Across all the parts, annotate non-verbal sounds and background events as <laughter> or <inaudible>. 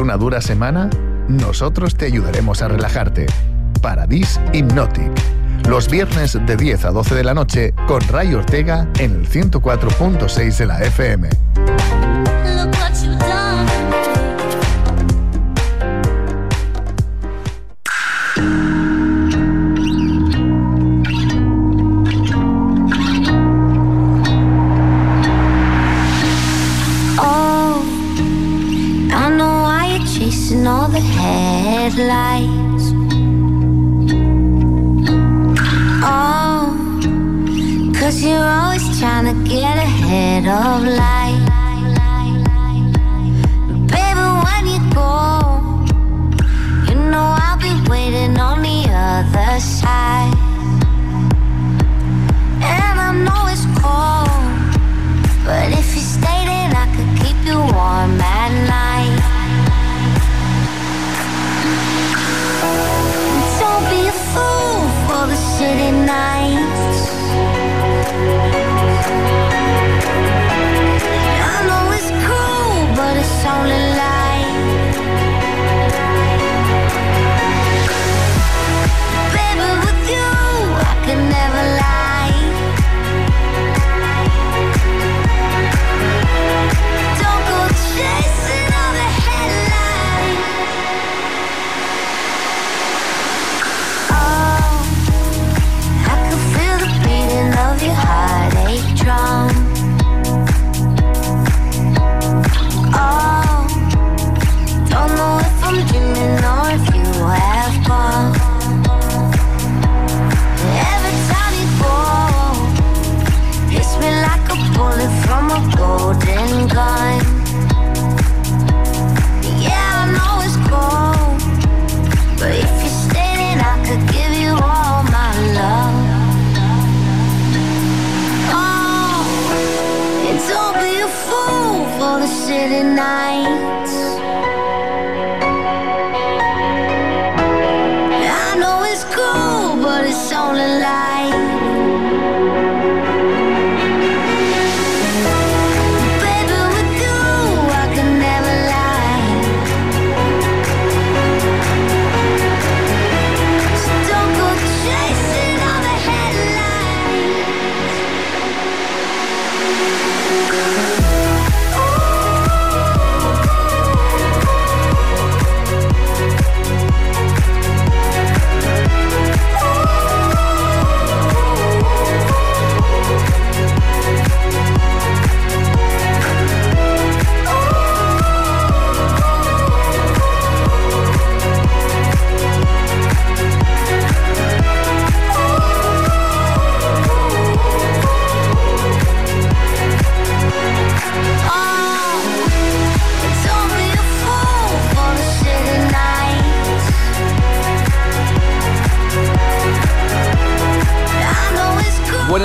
¿Tienes una dura semana? Nosotros te ayudaremos a relajarte. Paradis Hypnotic. Los viernes de 10 a 12 de la noche con Ray Ortega en el 104.6 de la FM.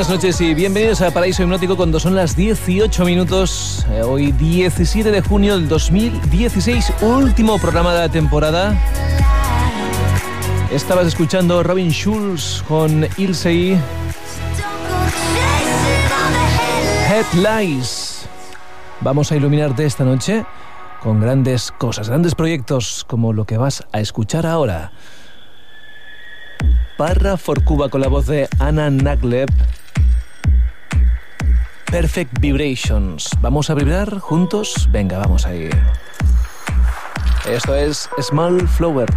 Buenas noches y bienvenidos a Paraíso Hipnótico cuando son las 18 minutos. Eh, hoy 17 de junio del 2016, último programa de la temporada. Estabas escuchando Robin Schulz con Ilsey Headlights. Vamos a iluminarte esta noche con grandes cosas, grandes proyectos como lo que vas a escuchar ahora. Parra for Cuba con la voz de Anna Nagleb. Perfect Vibrations. ¿Vamos a vibrar juntos? Venga, vamos ahí. Esto es Small Flowert.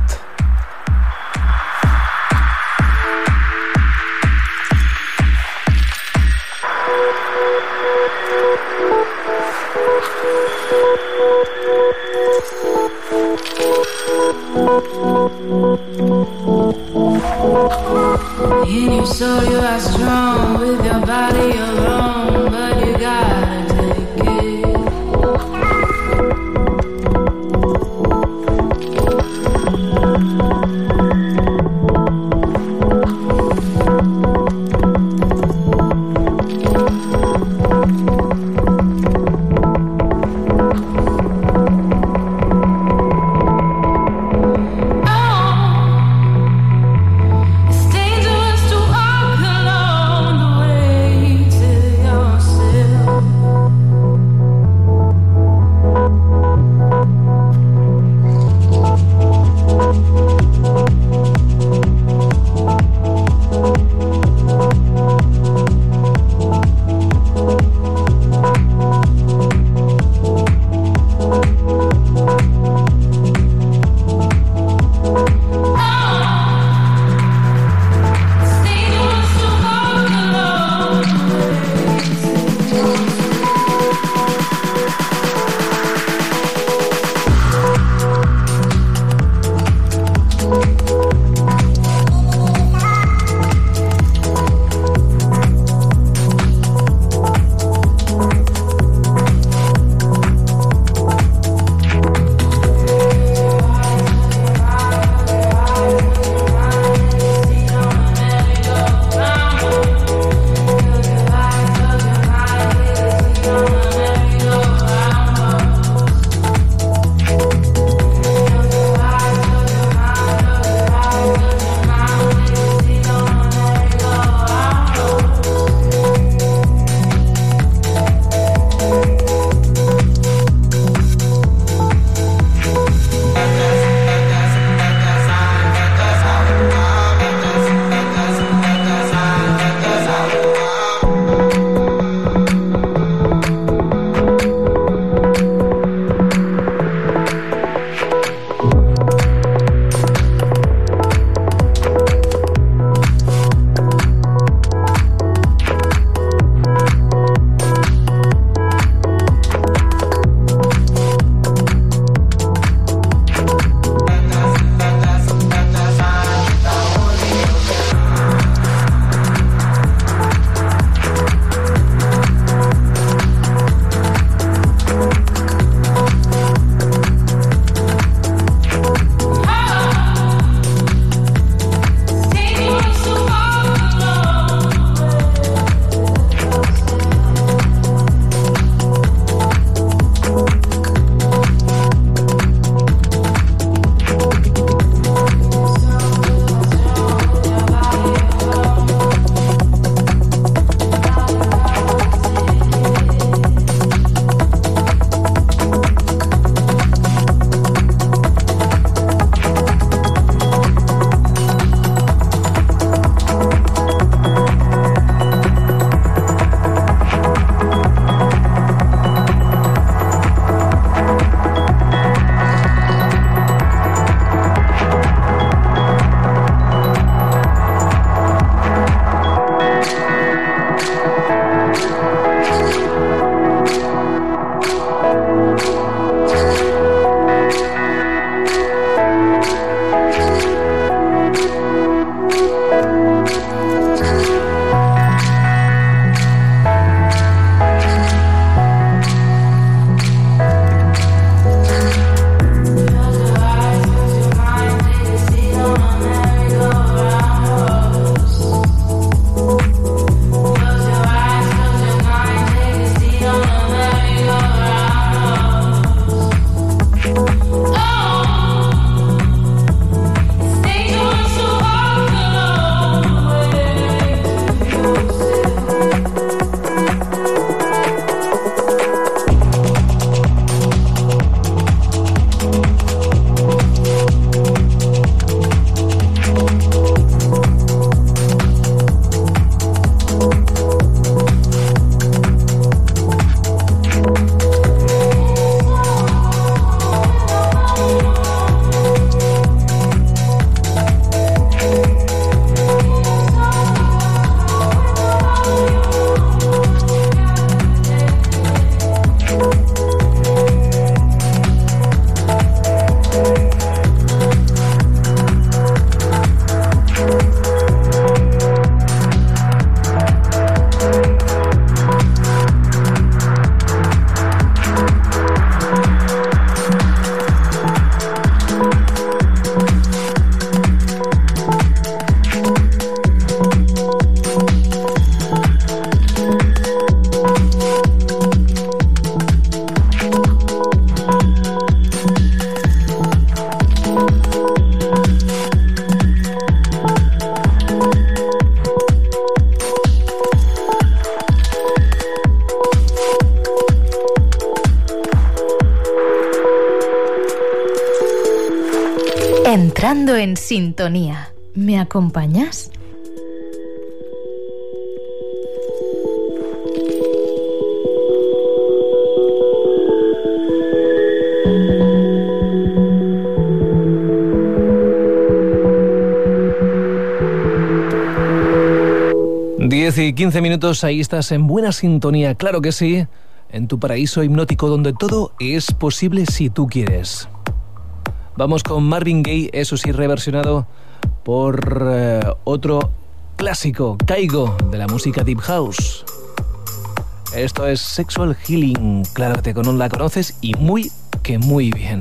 In your soul, you are strong. With your body alone, but you got ¿Me acompañas? Diez y quince minutos, ahí estás en buena sintonía, claro que sí, en tu paraíso hipnótico donde todo es posible si tú quieres. Vamos con Marvin Gaye, eso sí, reversionado por eh, otro clásico, Caigo, de la música Deep House. Esto es Sexual Healing. Claro que te la conoces y muy que muy bien.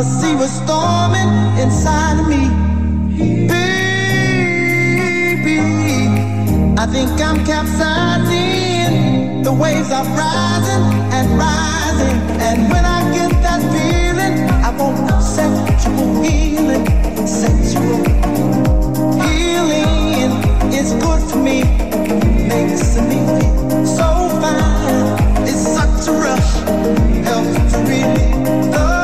I see what's storming inside of me. Baby, I think I'm capsizing. The waves are rising and rising. And when I get that feeling, I want sexual healing. Sexual healing is good for me. Makes me feel so fine. It's such a rush. Helps to relieve the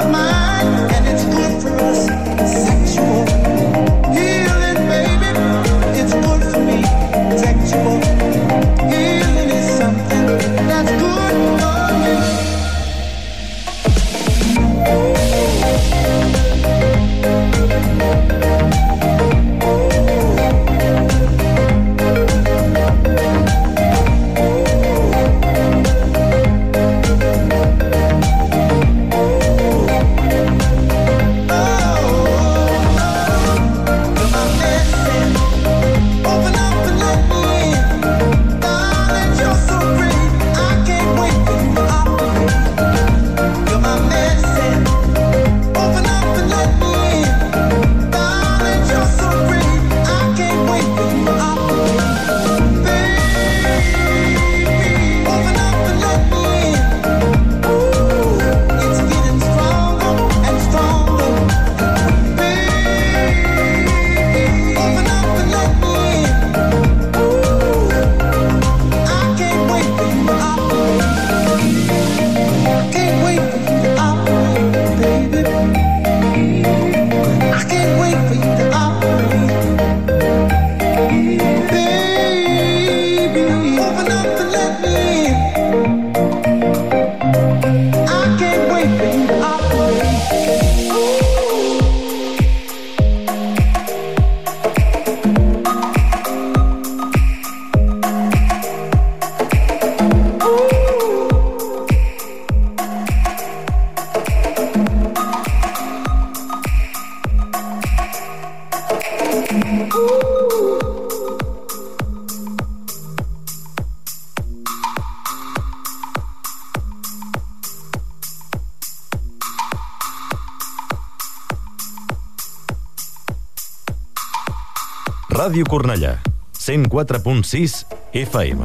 104.6 FM.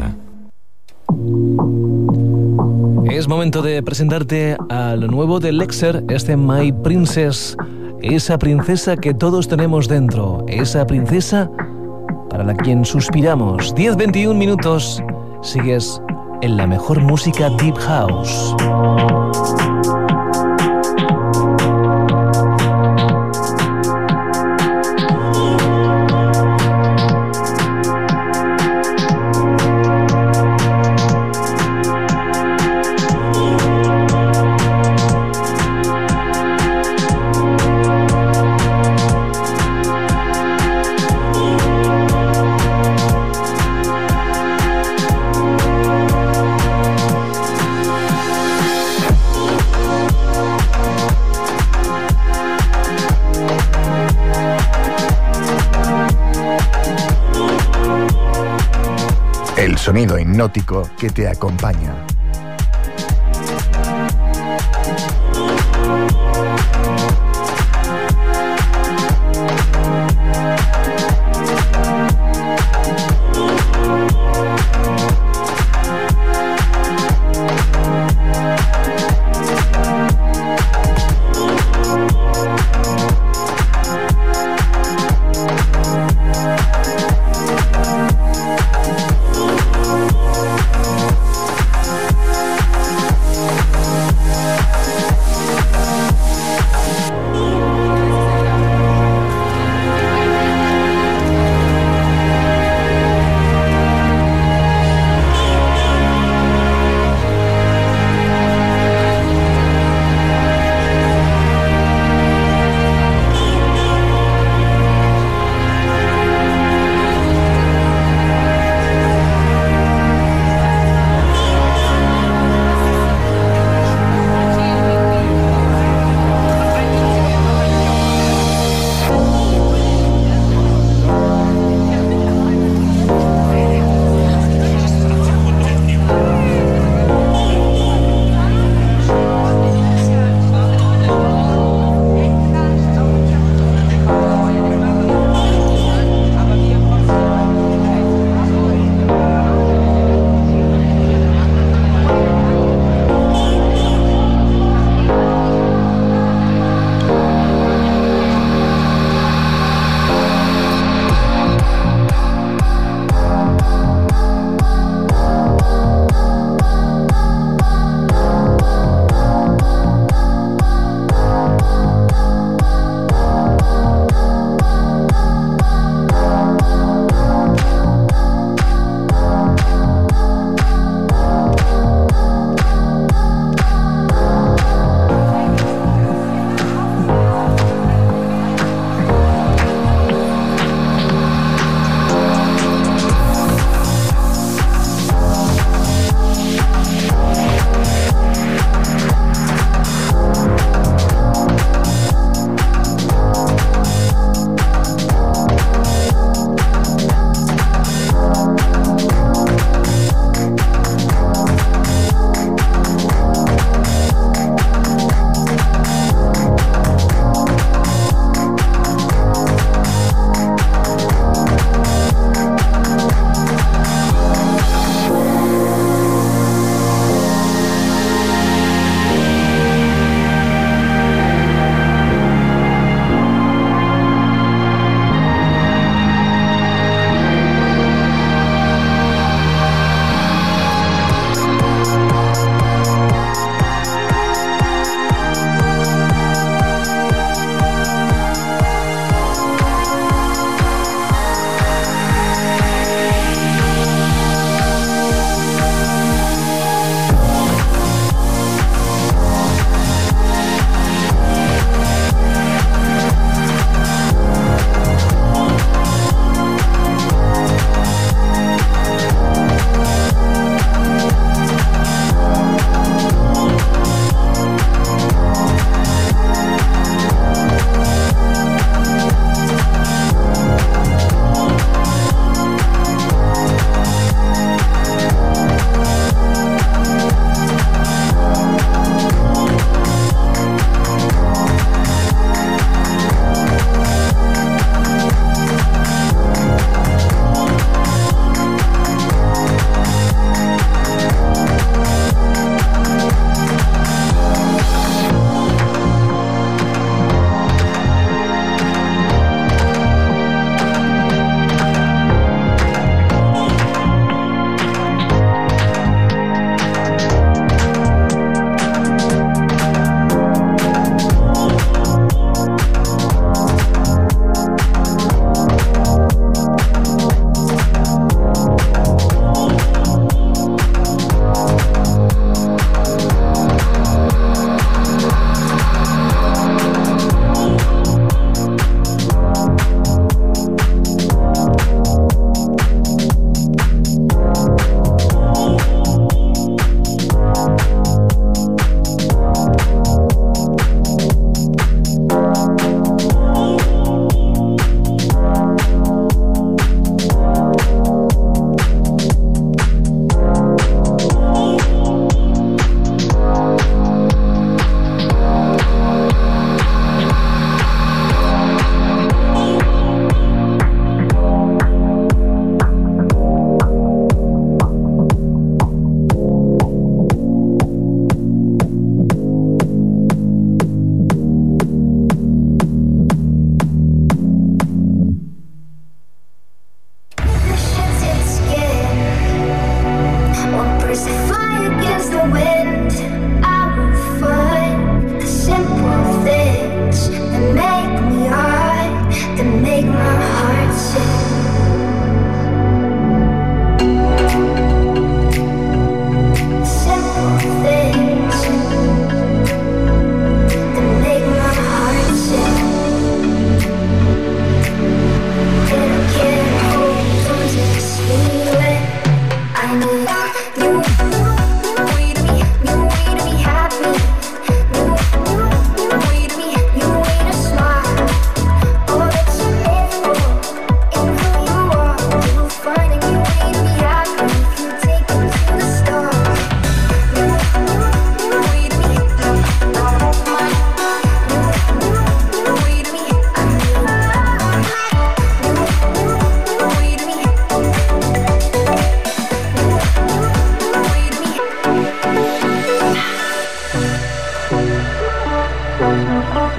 Es momento de presentarte a lo nuevo de Lexer, este My Princess, esa princesa que todos tenemos dentro, esa princesa para la quien suspiramos. 10-21 minutos, sigues en la mejor música Deep House. Que te acompaña.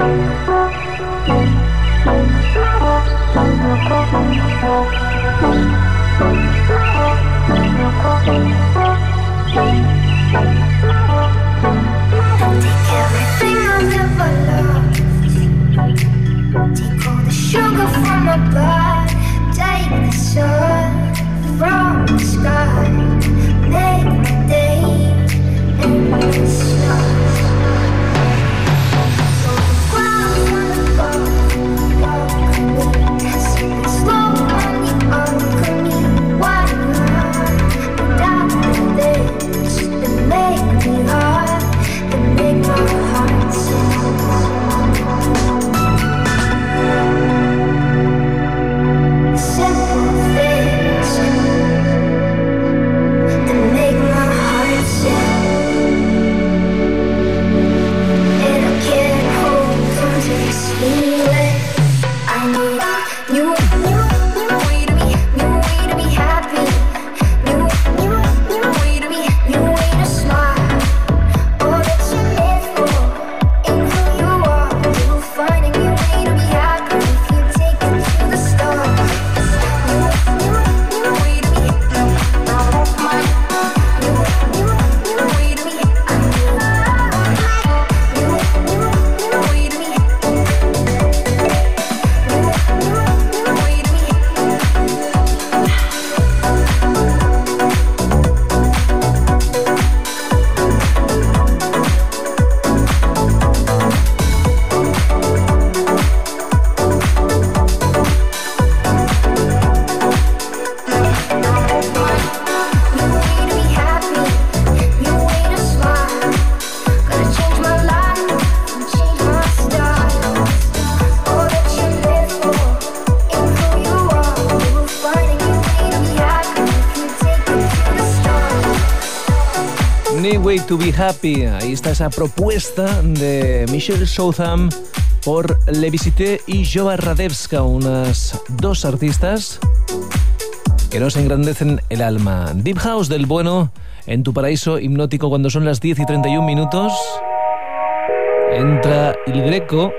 Thank you. To Be Happy. Ahí está esa propuesta de Michelle Southam por Le Visité y Joa Radevska, unas dos artistas que nos engrandecen el alma. Deep House del bueno en tu paraíso hipnótico cuando son las 10 y 31 minutos. Entra el Greco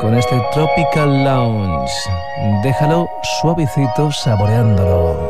con este Tropical Lounge. Déjalo suavecito saboreándolo.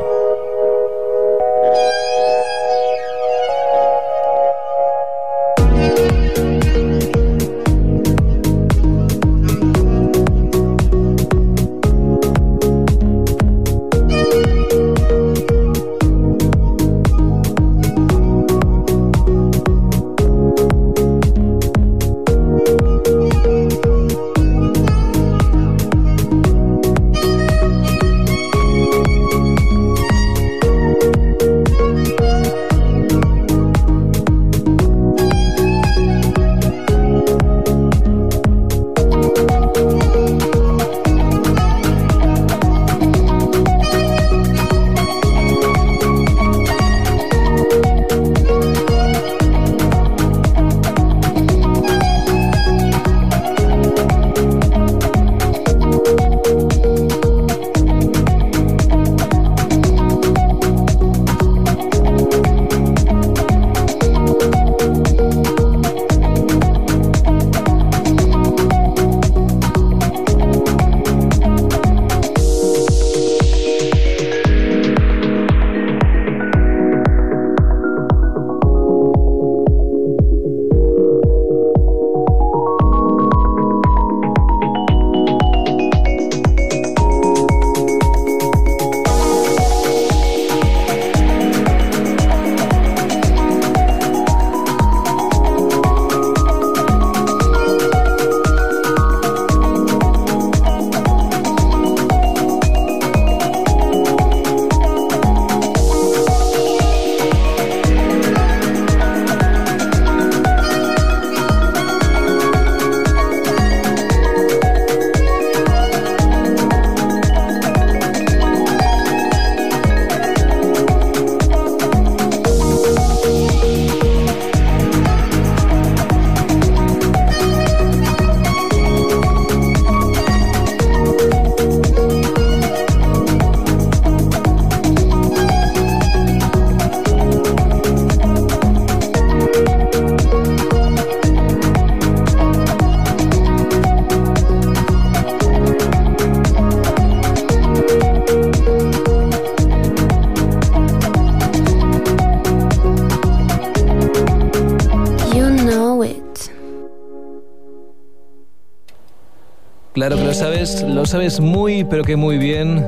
Lo sabes muy, pero que muy bien.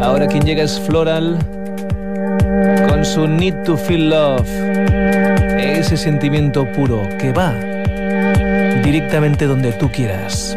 Ahora quien llega es Floral con su Need to Feel Love. Ese sentimiento puro que va directamente donde tú quieras.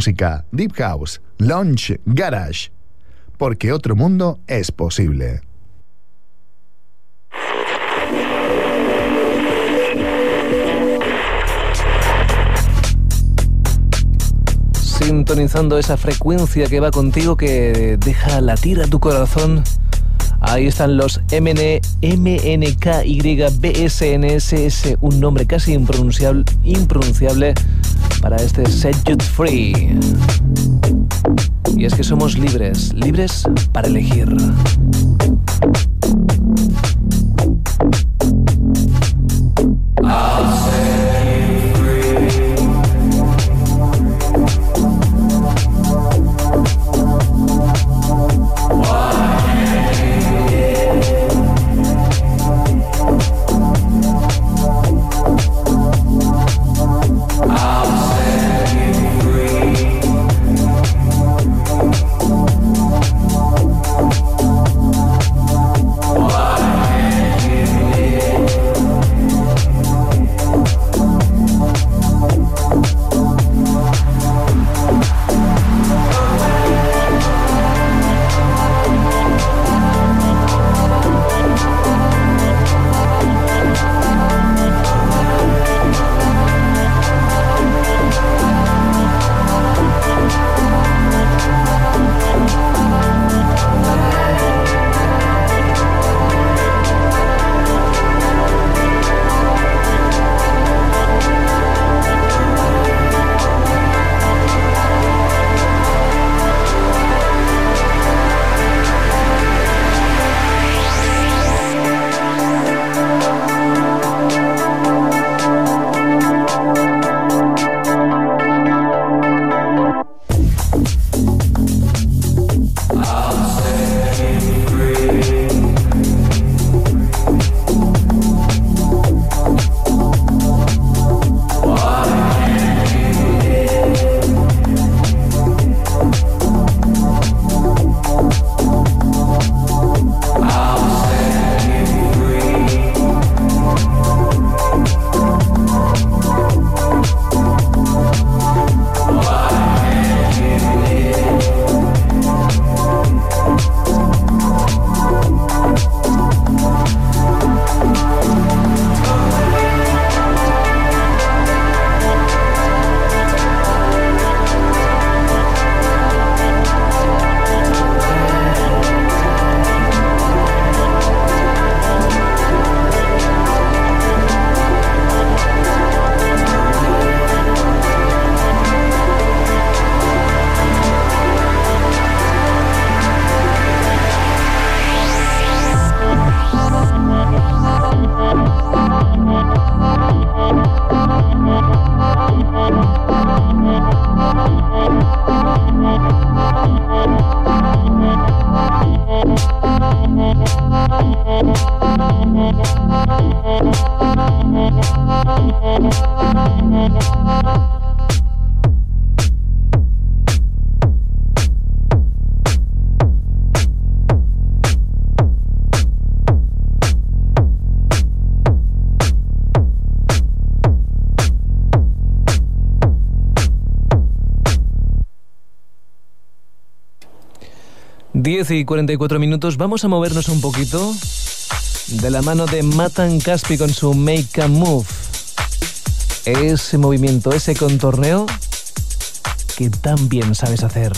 Música, Deep House, Launch, Garage, porque otro mundo es posible. Sintonizando esa frecuencia que va contigo, que deja latir a tu corazón. Ahí están los MN, MNKYBSNSS, un nombre casi impronunciable para este Set You Free. Y es que somos libres, libres para elegir. Y 44 minutos, vamos a movernos un poquito de la mano de Matan Caspi con su Make a Move. Ese movimiento, ese contorneo que tan bien sabes hacer.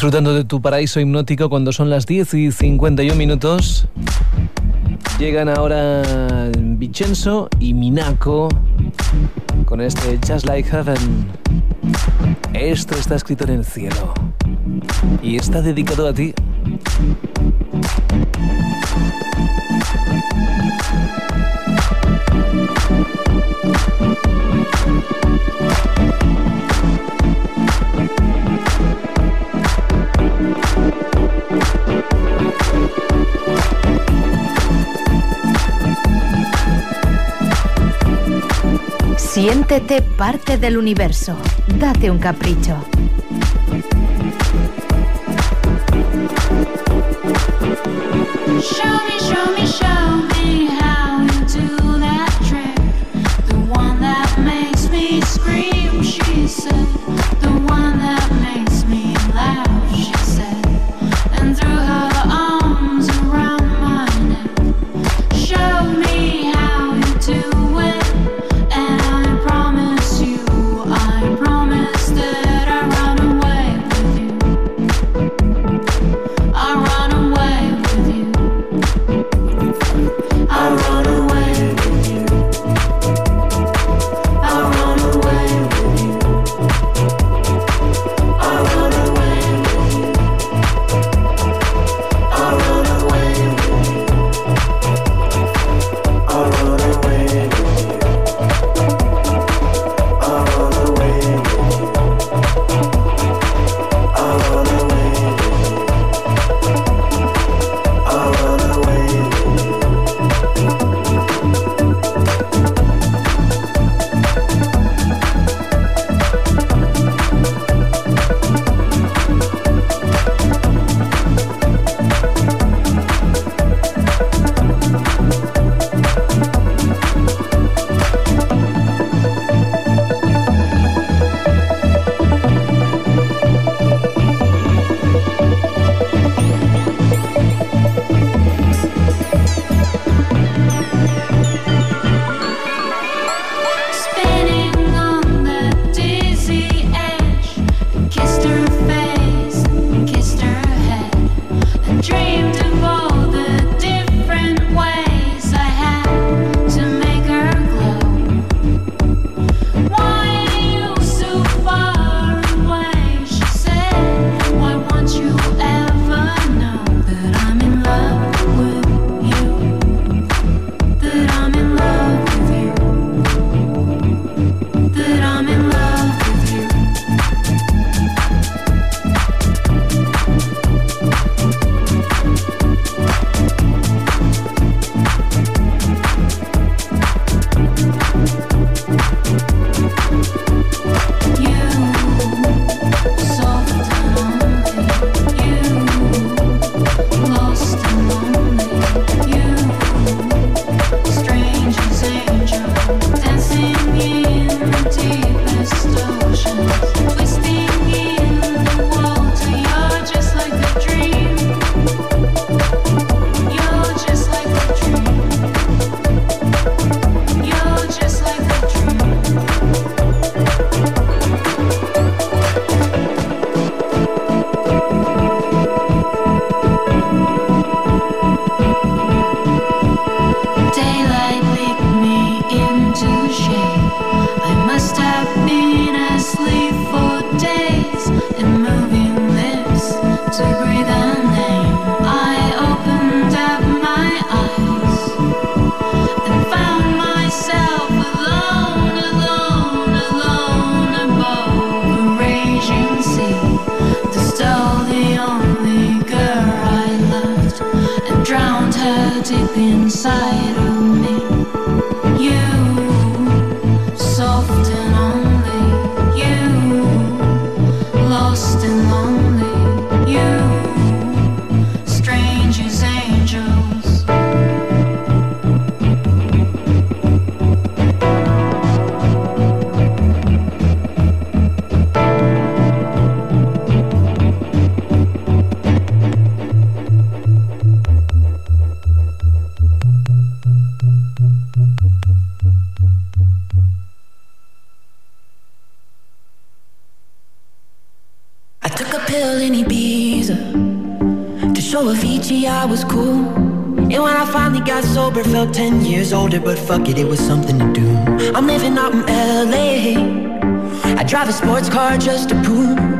Disfrutando de tu paraíso hipnótico cuando son las 10 y 51 minutos. Llegan ahora Vincenzo y Minako con este Just Like Heaven. Esto está escrito en el cielo y está dedicado a ti. Siéntete parte del universo. Date un capricho. Years older, but fuck it, it was something to do. I'm living out in LA. I drive a sports car just to prove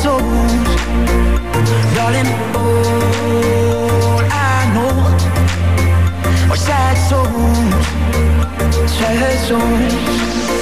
souls. All I know sad souls Sad souls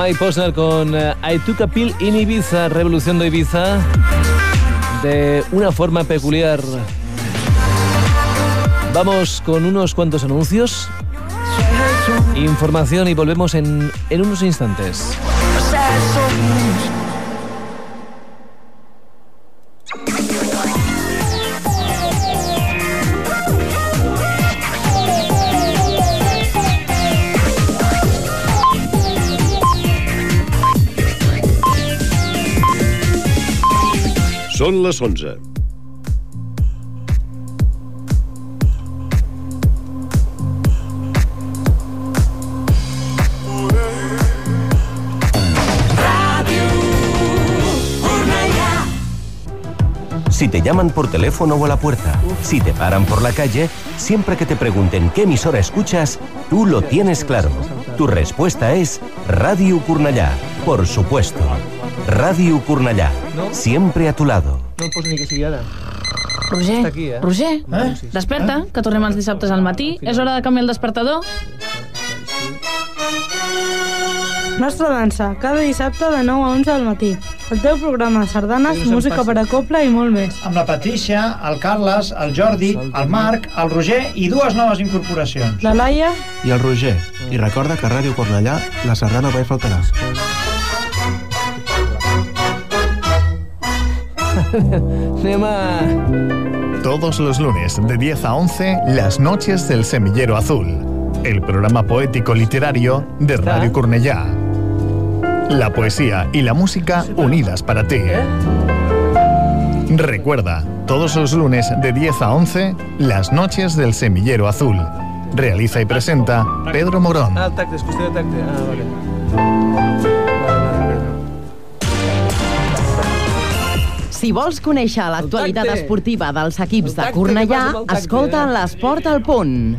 My Posner con uh, I Took a Pill in Ibiza, Revolución de Ibiza, de una forma peculiar. Vamos con unos cuantos anuncios, información y volvemos en, en unos instantes. Les 11. Si te llaman por teléfono o a la puerta, si te paran por la calle, siempre que te pregunten qué emisora escuchas, tú lo tienes claro. Tu respuesta es Radio Curnallá, por supuesto. Radio Curnallá, siempre a tu lado. No em poso ni que sigui ara. Roger, Està aquí, eh? Roger, desperta, que tornem els dissabtes al matí. És hora de canviar el despertador. Nostra dansa, cada dissabte de 9 a 11 del matí. El teu programa sardanes, música per a coble i molt més. Amb la Patricia, el Carles, el Jordi, el Marc, el Roger i dues noves incorporacions. La Laia I el Roger. I recorda que a Ràdio Cornellà la sardana mai faltarà. <laughs> Anem a... Todos los lunes de 10 a 11, Las Noches del Semillero Azul, el programa poético literario de Radio Cornellá. La poesía y la música unidas para ti. Recuerda, todos los lunes de 10 a 11, Las Noches del Semillero Azul. Realiza y presenta Pedro Morón. Ah, tacte, tacte. Ah, vale. Si vols conèixer l'actualitat esportiva dels equips de Cornellà, escolta l'Esport al punt.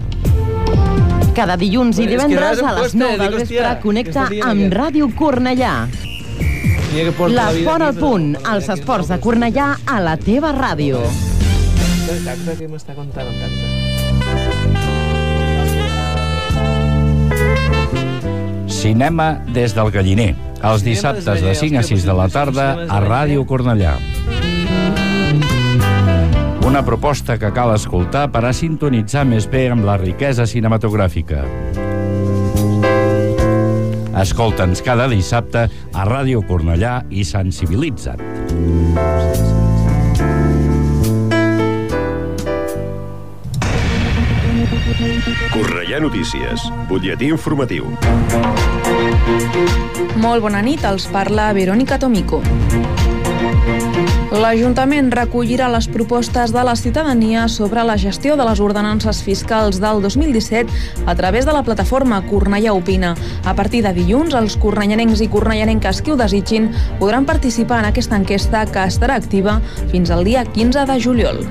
Cada dilluns i divendres a les costa, 9 del vespre connecta amb? Ràdio Cornellà. L'Esport al punt, els esports de Cornellà a la teva ràdio. El tacte que m'està contant el tacte. Cinema des del Galliner. Els dissabtes de 5 a 6 de la tarda a Ràdio Cornellà. Una proposta que cal escoltar per a sintonitzar més bé amb la riquesa cinematogràfica. Escolta'ns cada dissabte a Ràdio Cornellà i sensibilitza't. Cornellà Notícies, butlletí informatiu. Molt bona nit, els parla Verònica Tomico. L'Ajuntament recollirà les propostes de la ciutadania sobre la gestió de les ordenances fiscals del 2017 a través de la plataforma Cornellà Opina. A partir de dilluns, els cornellanencs i cornellanenques que ho desitgin podran participar en aquesta enquesta que estarà activa fins al dia 15 de juliol.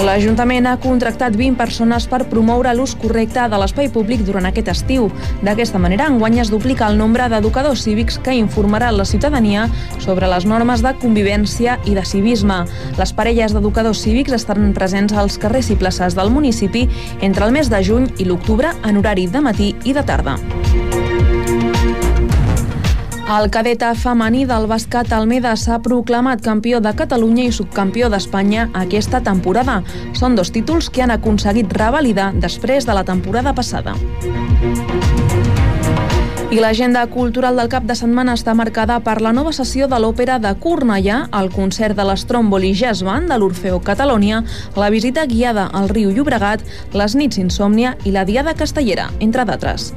L'Ajuntament ha contractat 20 persones per promoure l'ús correcte de l'espai públic durant aquest estiu. D'aquesta manera, enguany es duplica el nombre d'educadors cívics que informaran la ciutadania sobre les normes de convivència i de civisme. Les parelles d'educadors cívics estaran presents als carrers i places del municipi entre el mes de juny i l'octubre en horari de matí i de tarda. El cadeta femení del bàsquet Almeda s'ha proclamat campió de Catalunya i subcampió d'Espanya aquesta temporada. Són dos títols que han aconseguit revalidar després de la temporada passada. I l'agenda cultural del cap de setmana està marcada per la nova sessió de l'òpera de Cornellà, el concert de l'Stromboli Jazz Band de l'Orfeo Catalònia, la visita guiada al riu Llobregat, les nits insòmnia i la diada castellera, entre d'altres.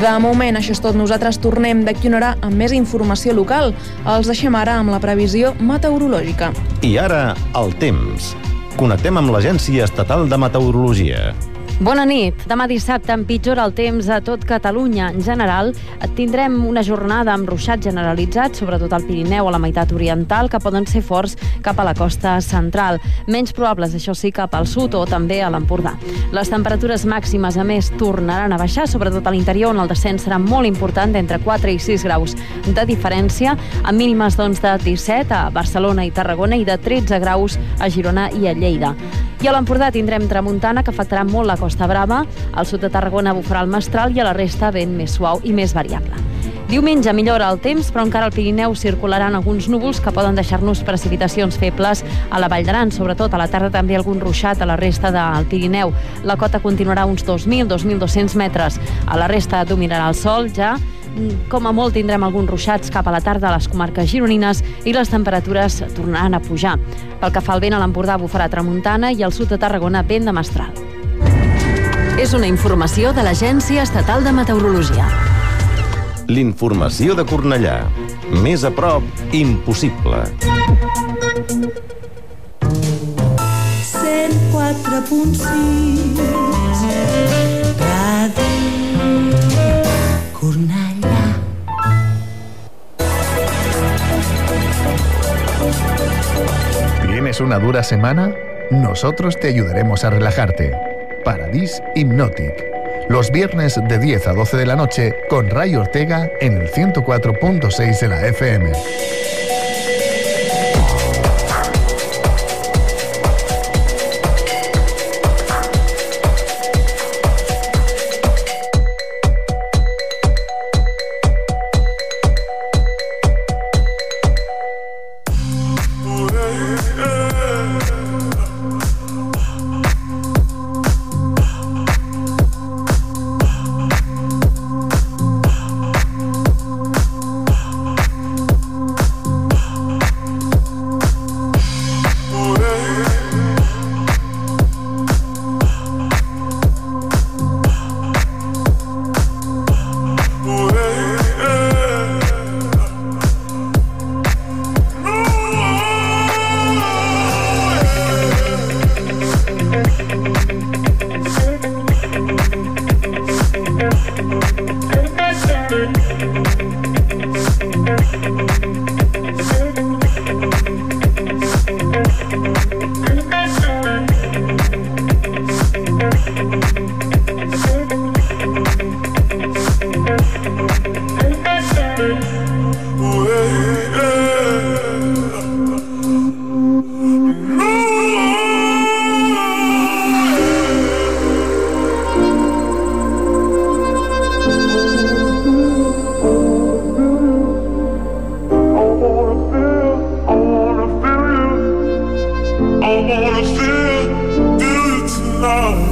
De moment, això és tot. Nosaltres tornem d'aquí una hora amb més informació local. Els deixem ara amb la previsió meteorològica. I ara, el temps. Connectem amb l'Agència Estatal de Meteorologia. Bona nit. Demà dissabte empitjora el temps a tot Catalunya. En general, tindrem una jornada amb ruixat generalitzat, sobretot al Pirineu, a la meitat oriental, que poden ser forts cap a la costa central. Menys probables, això sí, cap al sud o també a l'Empordà. Les temperatures màximes, a més, tornaran a baixar, sobretot a l'interior, on el descens serà molt important, d'entre 4 i 6 graus de diferència, amb mínimes doncs, de 17 a Barcelona i Tarragona i de 13 graus a Girona i a Lleida. I a l'Empordà tindrem tramuntana, que afectarà molt la Costa Brava, al sud de Tarragona bufarà el mestral i a la resta vent més suau i més variable. Diumenge millora el temps, però encara al Pirineu circularan alguns núvols que poden deixar-nos precipitacions febles a la Vall d'Aran, sobretot a la tarda també algun ruixat a la resta del Pirineu. La cota continuarà uns 2.000-2.200 metres. A la resta dominarà el sol ja com a molt tindrem alguns ruixats cap a la tarda a les comarques gironines i les temperatures tornaran a pujar. Pel que fa al vent, a l'Empordà bufarà tramuntana i al sud de Tarragona vent de mestral. És una informació de l'Agència Estatal de Meteorologia. L'informació de Cornellà. Més a prop, impossible. 104.6 ¿Tienes una dura semana? Nosotros te ayudaremos a relajarte. Paradis Hypnotic. Los viernes de 10 a 12 de la noche con Ray Ortega en el 104.6 de la FM. love.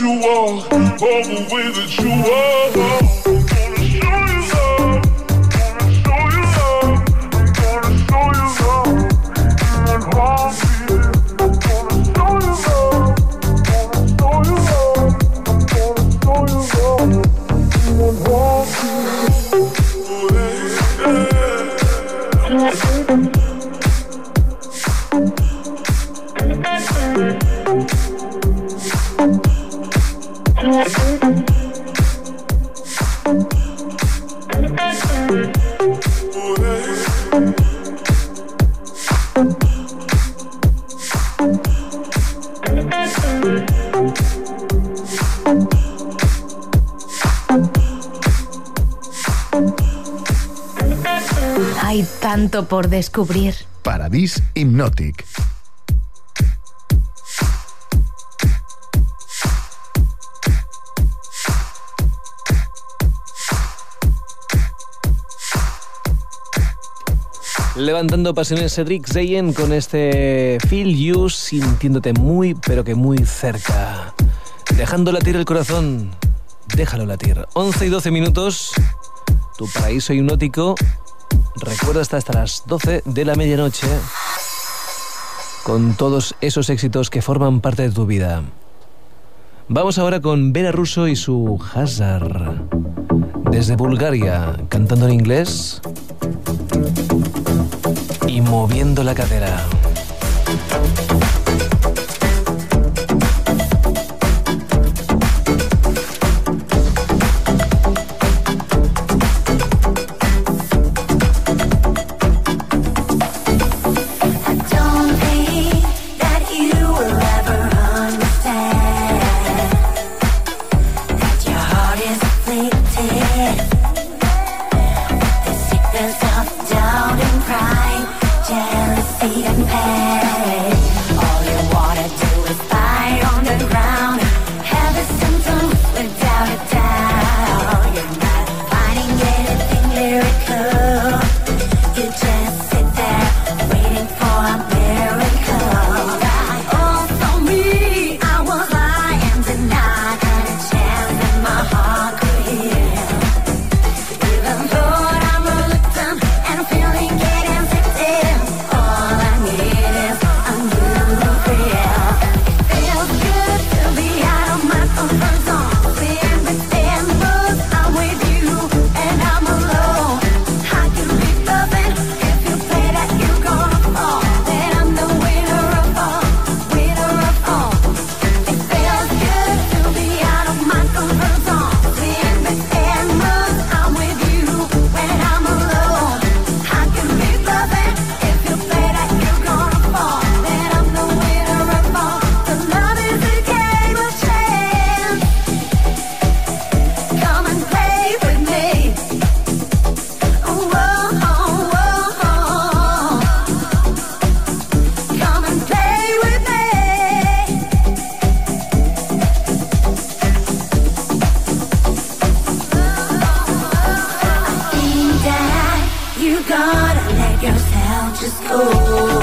you are, all the way that you are. por descubrir. Paradis Hypnotic. Levantando pasiones, Cedric Zayen con este Feel You, sintiéndote muy, pero que muy cerca. Dejando latir el corazón, déjalo latir. 11 y 12 minutos, tu paraíso hipnótico Recuerda, hasta las 12 de la medianoche con todos esos éxitos que forman parte de tu vida. Vamos ahora con Vera Russo y su Hazar. Desde Bulgaria, cantando en inglés y moviendo la cadera. school.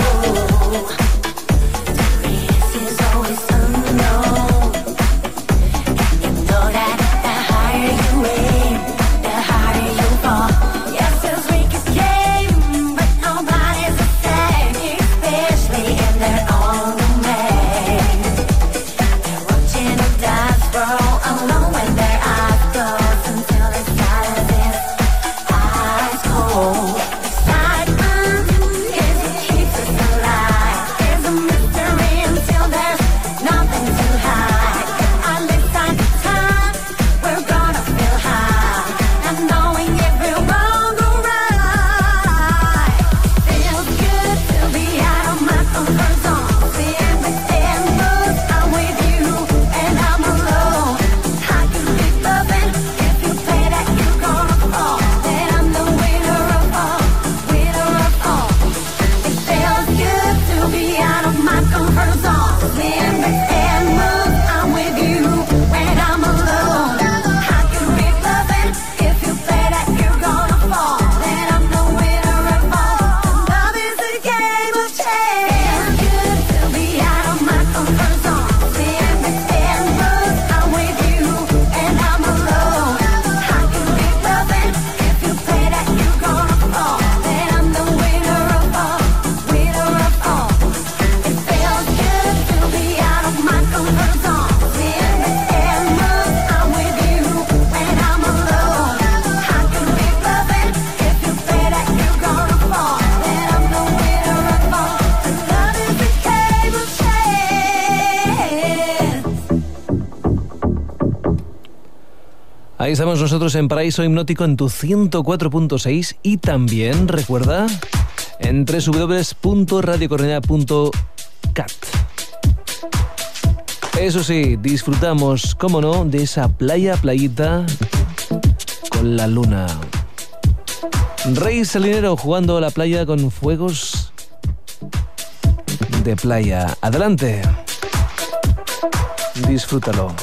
Estamos nosotros en Paraíso Hipnótico en tu 104.6 y también, recuerda, en www.radiocornellà.cat. Eso sí, disfrutamos, como no, de esa playa, playita con la luna. Rey Salinero jugando a la playa con fuegos de playa. Adelante. Disfrútalo.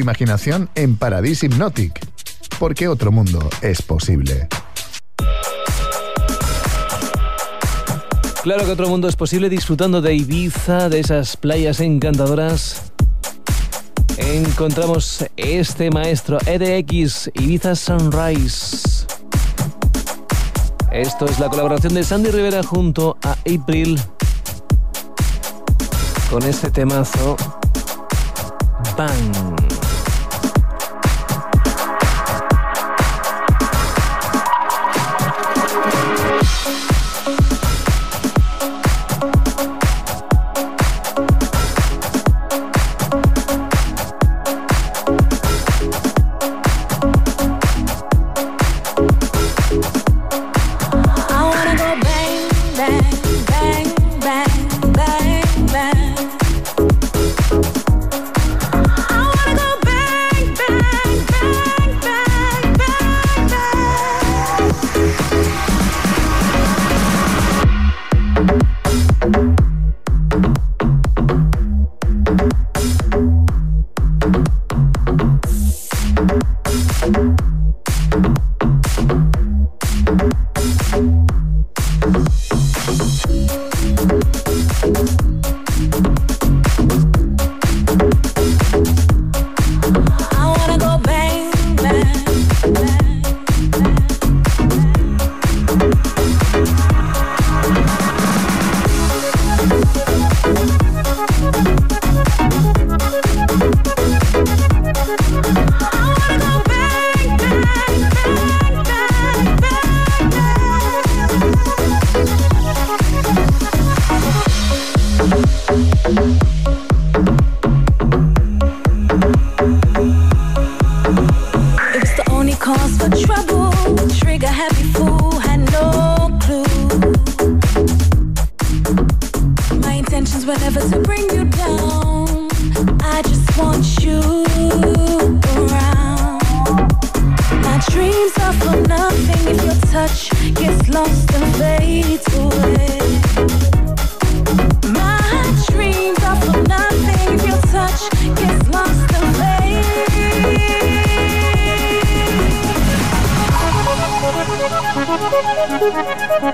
Imaginación en Paradis Hypnotic, porque otro mundo es posible. Claro que otro mundo es posible disfrutando de Ibiza, de esas playas encantadoras. Encontramos este maestro EDX Ibiza Sunrise. Esto es la colaboración de Sandy Rivera junto a April con este temazo Bang. Were never to bring I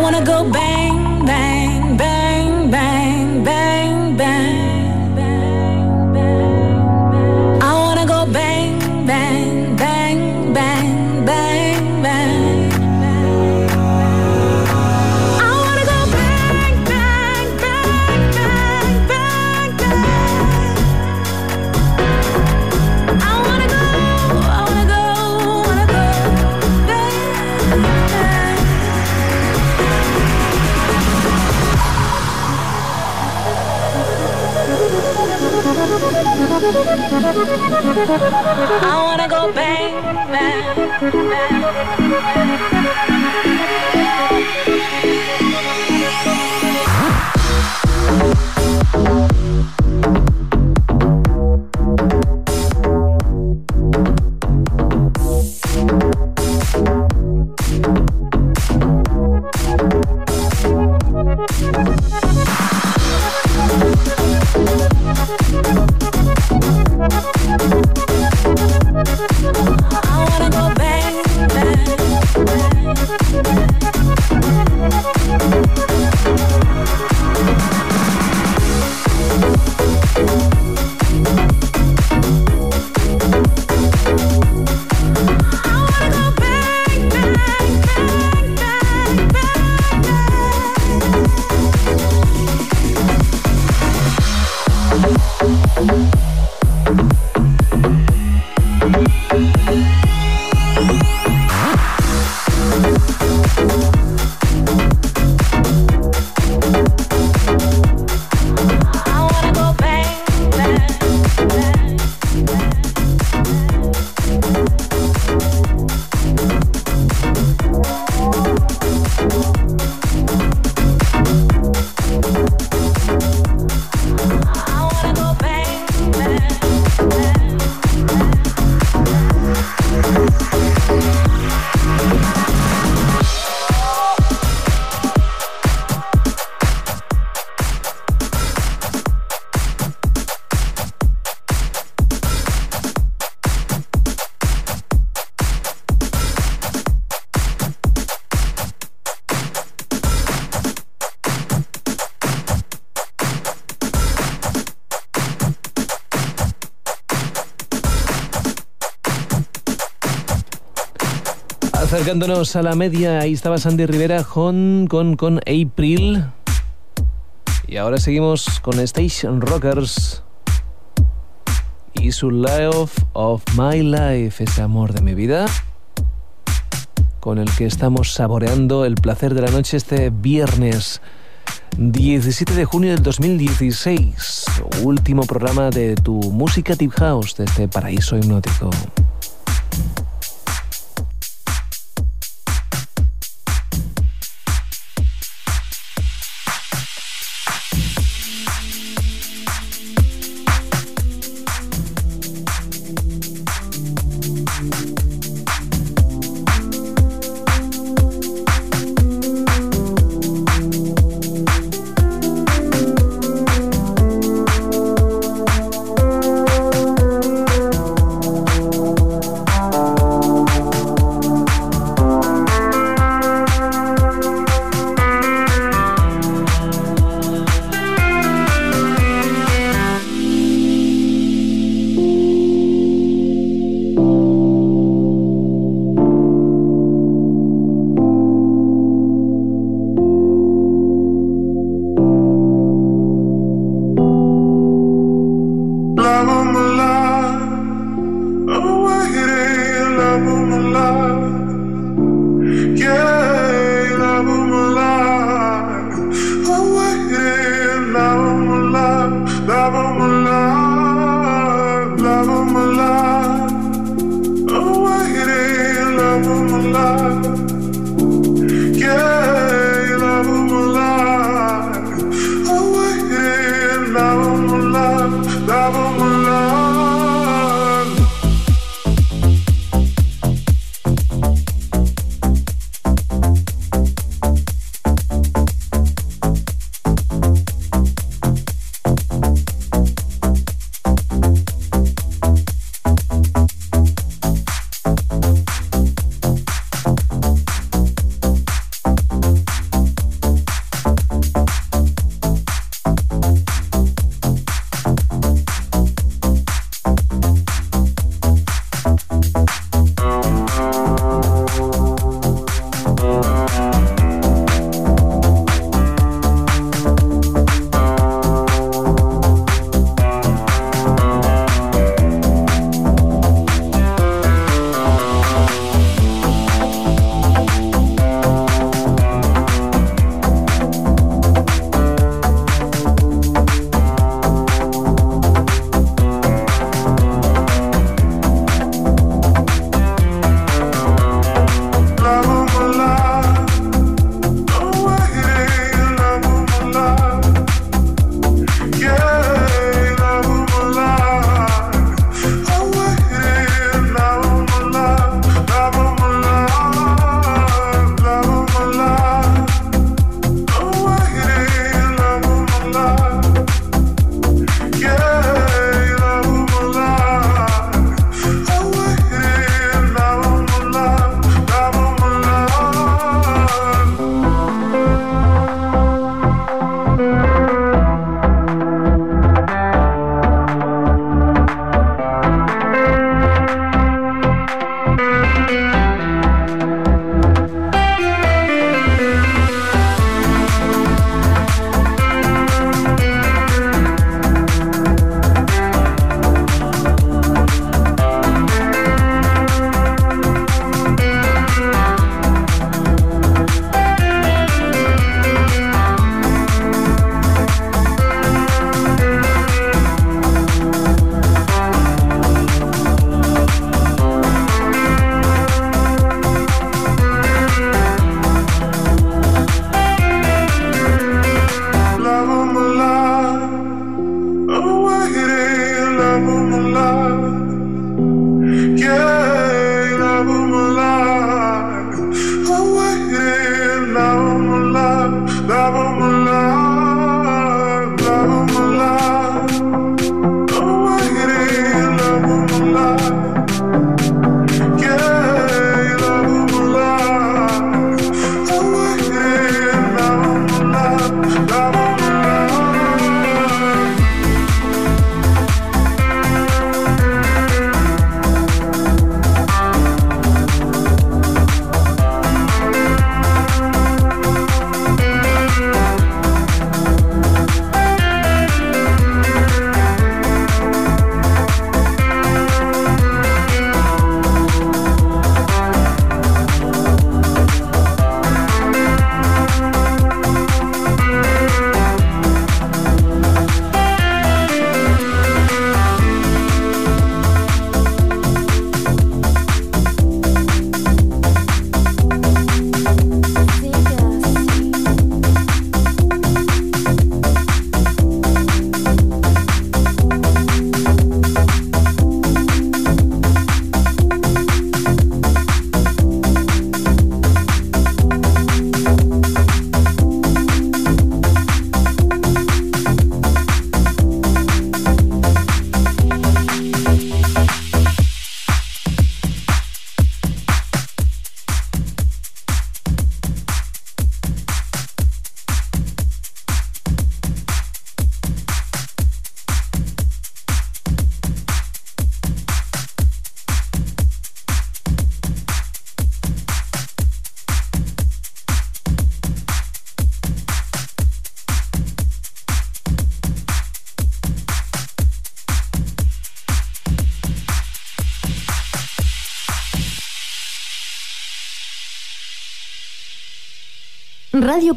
wanna go bang, bang, bang, bang, bang, bang. I wanna go bang, bang, bang, I wanna go bang, bang, I Acercándonos a la media, ahí estaba Sandy Rivera con, con, con April. Y ahora seguimos con Station Rockers y su Love of My Life, ese amor de mi vida, con el que estamos saboreando el placer de la noche este viernes 17 de junio del 2016, último programa de tu música Tip House de este paraíso hipnótico.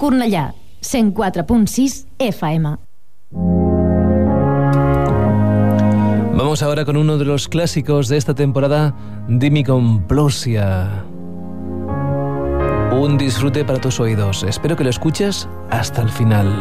Cornellà, 104.6 FM. Vamos ahora con uno de los clásicos de esta temporada, Dimi Complosia. Un disfrute para tus oídos. Espero que lo escuches hasta el final.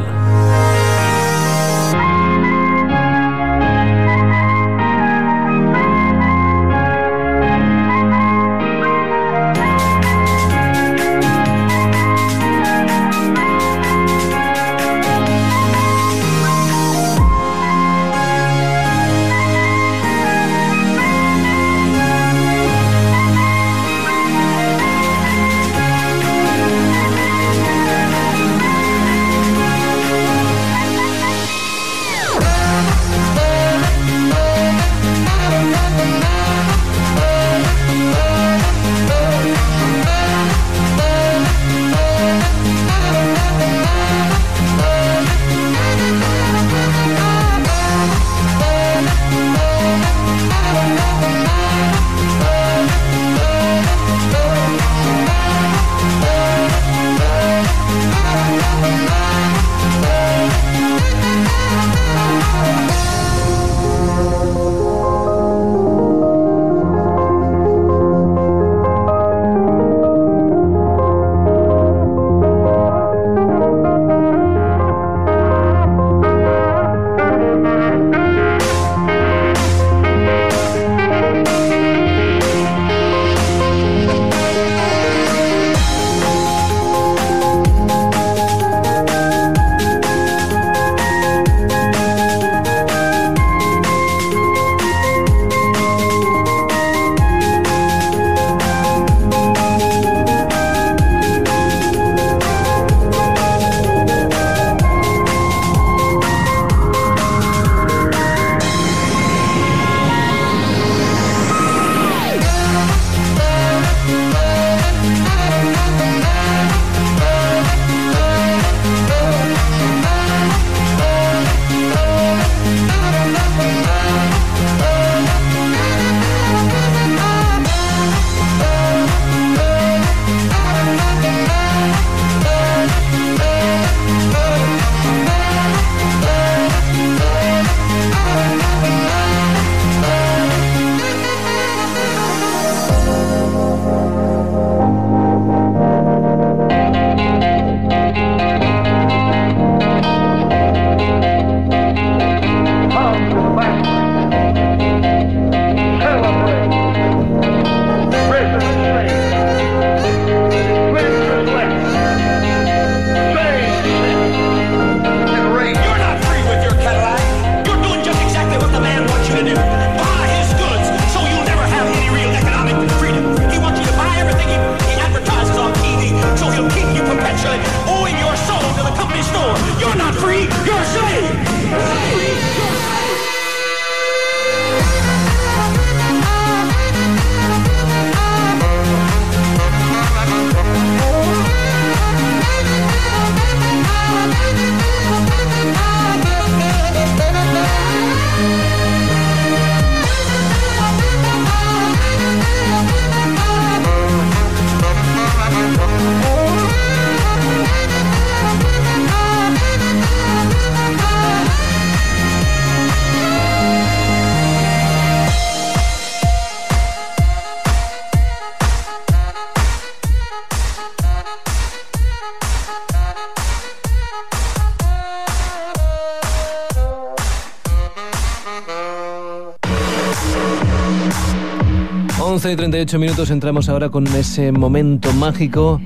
11 y 38 minutos entramos ahora con ese momento mágico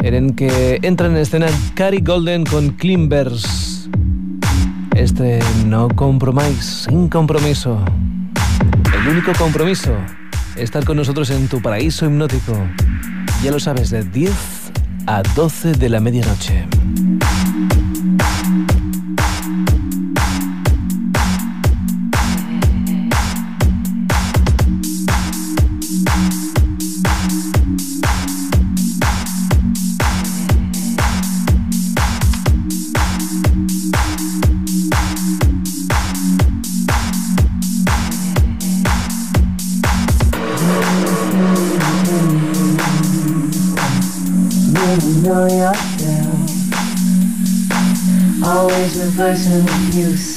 en el que entra en escena Cary Golden con Climbers. Este no compromise, sin compromiso. El único compromiso, estar con nosotros en tu paraíso hipnótico. Ya lo sabes, de 10 a 12 de la medianoche. Universal News.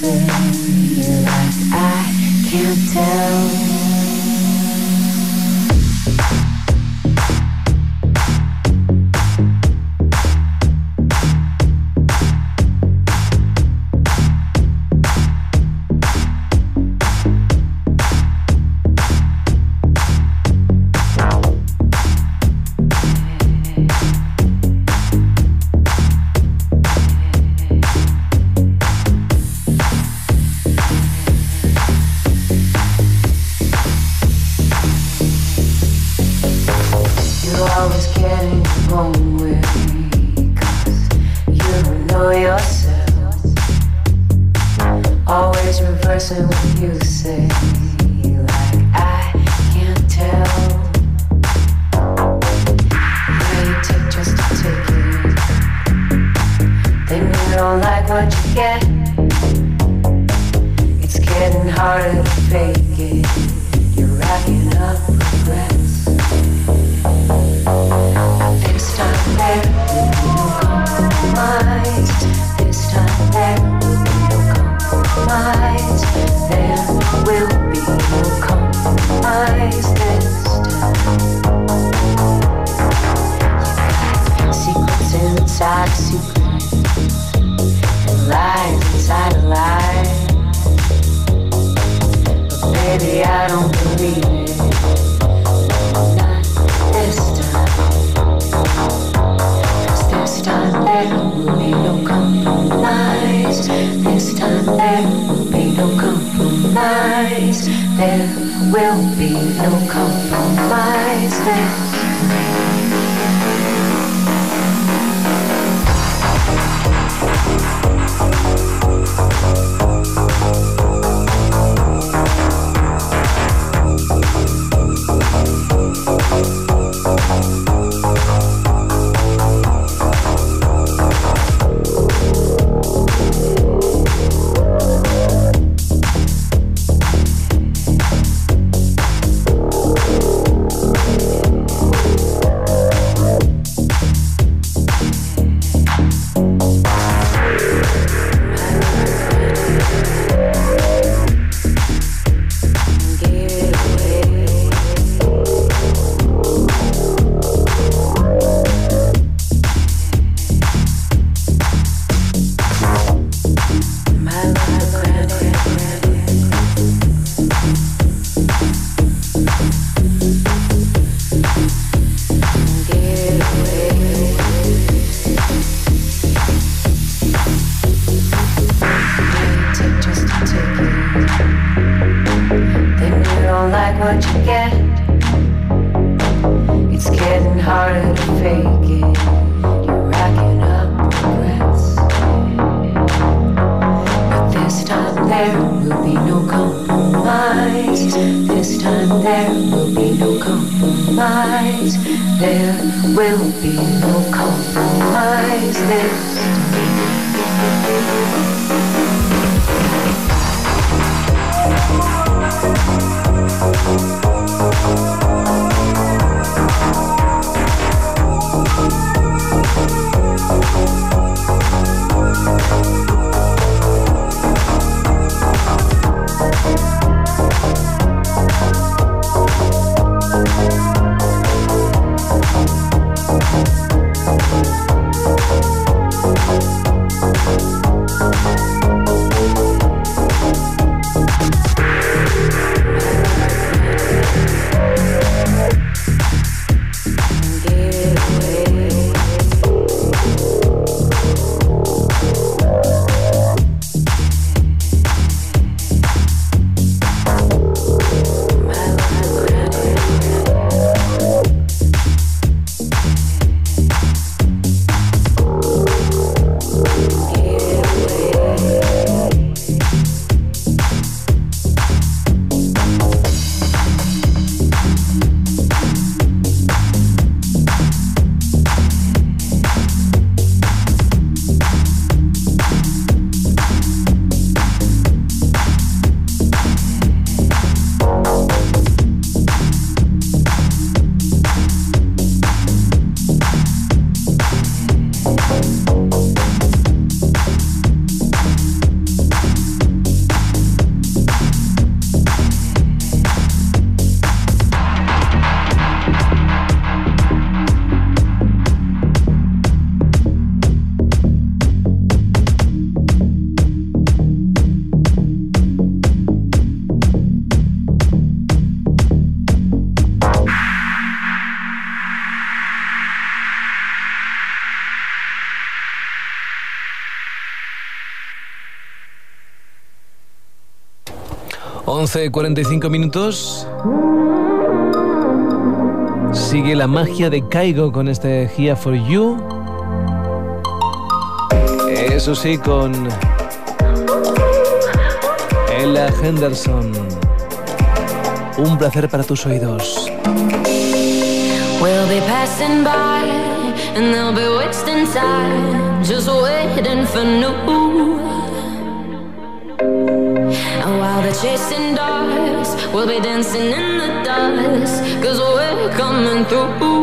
12, 45 minutos. Sigue la magia de Caigo con este Here for You. Eso sí, con Ella Henderson. Un placer para tus oídos. chasing dogs. We'll be dancing in the dust. Cause we're coming through.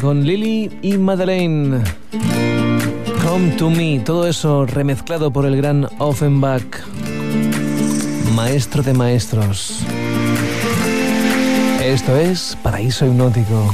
Con Lily y Madeleine. Come to me, todo eso remezclado por el gran Offenbach, maestro de maestros. Esto es Paraíso Hipnótico.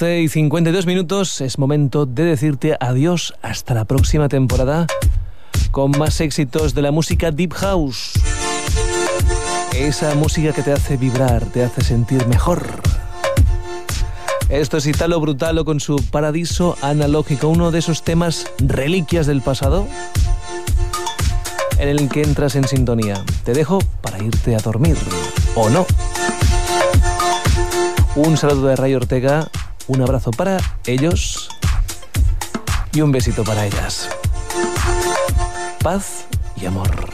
11 y 52 minutos es momento de decirte adiós hasta la próxima temporada con más éxitos de la música Deep House. Esa música que te hace vibrar, te hace sentir mejor. Esto es Italo Brutalo con su Paradiso Analógico, uno de esos temas reliquias del pasado en el que entras en sintonía. Te dejo para irte a dormir, ¿o no? Un saludo de Ray Ortega, un abrazo para ellos y un besito para ellas. Paz y amor.